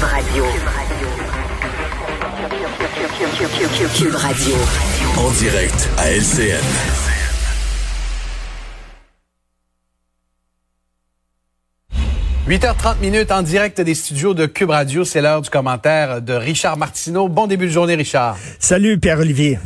Cube Radio. Cube Radio. En direct à LCN. « 8h30 minutes en direct des studios de Cube Radio. C'est l'heure du commentaire de Richard Martineau. Bon début de journée, Richard. Salut, Pierre-Olivier.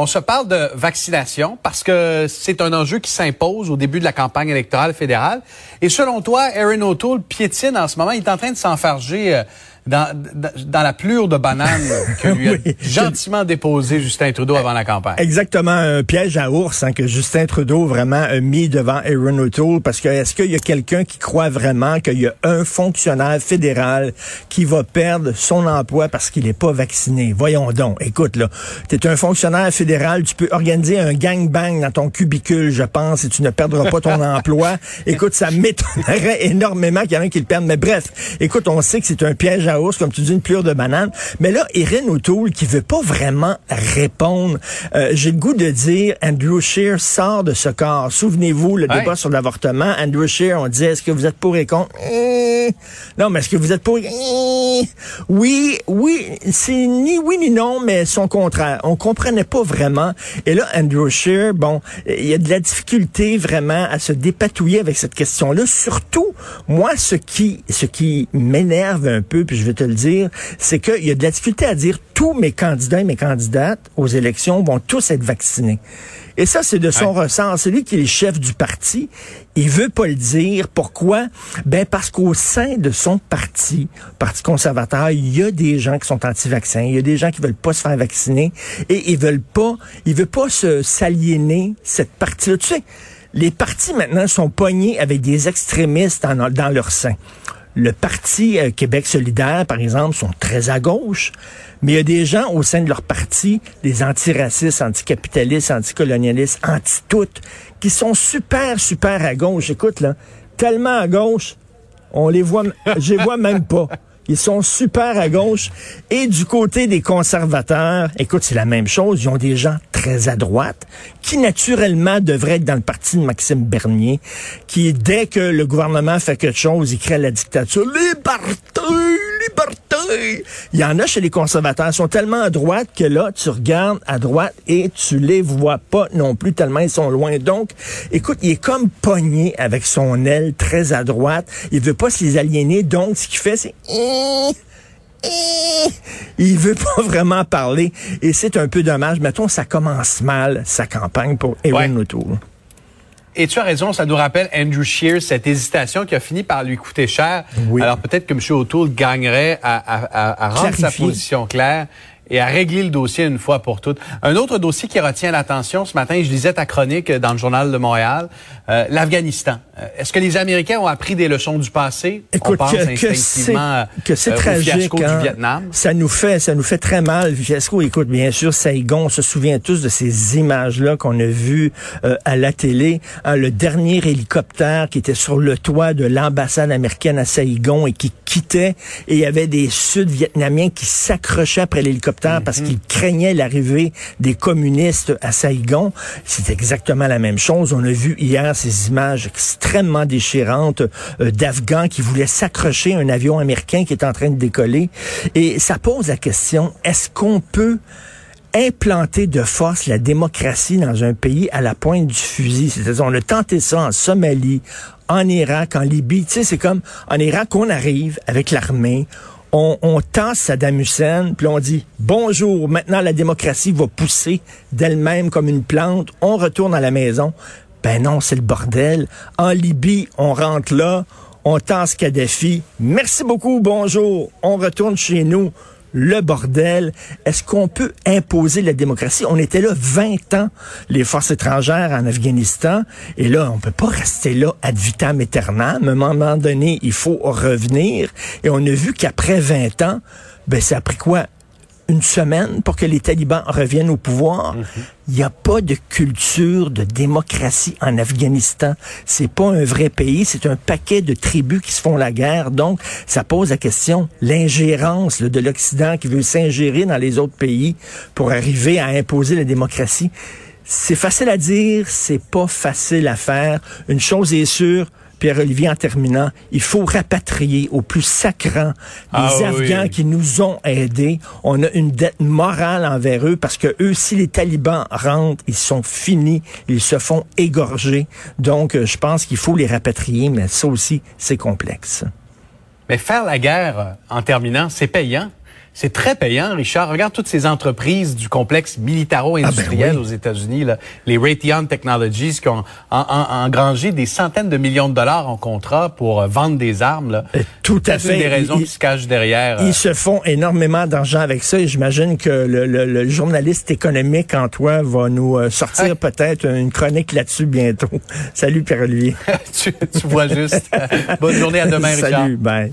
On se parle de vaccination parce que c'est un enjeu qui s'impose au début de la campagne électorale fédérale. Et selon toi, Aaron O'Toole piétine en ce moment. Il est en train de s'enfarger euh, dans, dans, la plure de banane que lui a gentiment déposé Justin Trudeau avant la campagne. Exactement, un piège à ours hein, que Justin Trudeau vraiment a mis devant Aaron O'Toole parce que est-ce qu'il y a quelqu'un qui croit vraiment qu'il y a un fonctionnaire fédéral qui va perdre son emploi parce qu'il n'est pas vacciné? Voyons donc, écoute là, tu es un fonctionnaire fédéral, tu peux organiser un gangbang dans ton cubicule, je pense, et tu ne perdras pas ton emploi. Écoute, ça m'étonnerait énormément qu'il y en ait un qui le perde, mais bref, écoute, on sait que c'est un piège à comme tu dis, une plure de banane. Mais là, Erin O'Toole, qui veut pas vraiment répondre, euh, j'ai le goût de dire, Andrew Scheer sort de ce corps. Souvenez-vous, le débat sur l'avortement, Andrew Scheer, on disait, est-ce que vous êtes pour et contre? Eh. non, mais est-ce que vous êtes pour... Oui, oui, c'est ni oui ni non, mais son contraire. On comprenait pas vraiment. Et là, Andrew Scheer, bon, il y a de la difficulté vraiment à se dépatouiller avec cette question-là. Surtout, moi, ce qui, ce qui m'énerve un peu, puis je vais te le dire, c'est qu'il y a de la difficulté à dire tous mes candidats et mes candidates aux élections vont tous être vaccinés. Et ça, c'est de son ressort. C'est lui qui est le chef du parti. Il veut pas le dire. Pourquoi? Ben, parce qu'au sein de son parti, Parti conservateur, il y a des gens qui sont anti-vaccins. Il y a des gens qui veulent pas se faire vacciner. Et ils veulent pas, ils veulent pas se s'aliéner cette partie-là. Tu sais, les partis maintenant sont poignés avec des extrémistes dans leur sein. Le Parti euh, Québec solidaire, par exemple, sont très à gauche, mais il y a des gens au sein de leur parti, des antiracistes, anticapitalistes, anticolonialistes, anti-toutes, qui sont super, super à gauche. Écoute, là, tellement à gauche, on les voit, je les vois même pas. Ils sont super à gauche. Et du côté des conservateurs, écoute, c'est la même chose. Ils ont des gens très à droite qui, naturellement, devraient être dans le parti de Maxime Bernier, qui, dès que le gouvernement fait quelque chose, il crée la dictature. Liberté! Il y en a chez les conservateurs. Ils sont tellement à droite que là, tu regardes à droite et tu les vois pas non plus tellement ils sont loin. Donc, écoute, il est comme pogné avec son aile très à droite. Il veut pas se les aliéner. Donc, ce qu'il fait, c'est il veut pas vraiment parler et c'est un peu dommage. Mettons, ça commence mal, sa campagne pour Erin O'Toole. Et tu as raison, ça nous rappelle Andrew Shears, cette hésitation qui a fini par lui coûter cher. Alors peut-être que M. O'Toole gagnerait à, rendre sa position claire et à régler le dossier une fois pour toutes. Un autre dossier qui retient l'attention ce matin, je lisais ta chronique dans le journal de Montréal, euh, l'Afghanistan. Euh, est-ce que les Américains ont appris des leçons du passé? Écoute, On pense que, que c'est euh, tragique, du hein. Vietnam. Ça nous fait, ça nous fait très mal. Fiasco, écoute, bien sûr, Saigon, on se souvient tous de ces images-là qu'on a vues à la télé. Hein, le dernier hélicoptère qui était sur le toit de l'ambassade américaine à Saigon et qui quittait, et il y avait des Sud-Vietnamiens qui s'accrochaient après l'hélicoptère parce qu'il craignait l'arrivée des communistes à Saigon. C'est exactement la même chose. On a vu hier ces images extrêmement déchirantes euh, d'Afghans qui voulaient s'accrocher à un avion américain qui est en train de décoller. Et ça pose la question, est-ce qu'on peut implanter de force la démocratie dans un pays à la pointe du fusil. C'est-à-dire, on a tenté ça en Somalie, en Irak, en Libye. Tu sais, c'est comme en Irak, on arrive avec l'armée, on, on tasse Saddam Hussein, puis on dit bonjour, maintenant la démocratie va pousser d'elle-même comme une plante, on retourne à la maison. Ben non, c'est le bordel. En Libye, on rentre là, on tasse Kadhafi. Merci beaucoup, bonjour, on retourne chez nous le bordel. Est-ce qu'on peut imposer la démocratie? On était là 20 ans, les forces étrangères en Afghanistan, et là, on peut pas rester là ad vitam aeternam. À un moment donné, il faut revenir. Et on a vu qu'après 20 ans, ben, ça a quoi? Une semaine pour que les talibans reviennent au pouvoir. Mhm. Il n'y a pas de culture de démocratie en Afghanistan. C'est pas un vrai pays, c'est un paquet de tribus qui se font la guerre. Donc, ça pose la question, l'ingérence de l'Occident qui veut s'ingérer dans les autres pays pour arriver à imposer la démocratie. C'est facile à dire, c'est pas facile à faire. Une chose est sûre, Pierre-Olivier, en terminant, il faut rapatrier au plus sacrant les Ah Afghans qui nous ont aidés. On a une dette morale envers eux parce que eux, si les talibans rentrent, ils sont finis, ils se font égorger. Donc, euh, je pense qu'il faut les rapatrier, mais ça aussi, c'est complexe. Mais faire la guerre, euh, en terminant, c'est payant? C'est très payant, Richard. Regarde toutes ces entreprises du complexe militaro-industriel Ah ben oui. aux États-Unis, les Raytheon Technologies, qui ont en- en- engrangé des centaines de millions de dollars en contrat pour euh, vendre des armes. Là. Euh, Tout à une fait. des raisons qui se cachent derrière. euh, Ils se font énormément d'argent avec ça et j'imagine que le, le- le journaliste économique en toi va nous euh, sortir peut-être une chronique là-dessus bientôt. Salut Pierre-Olivier. tu, tu vois juste. Bonne journée à demain, Richard. Salut, bye.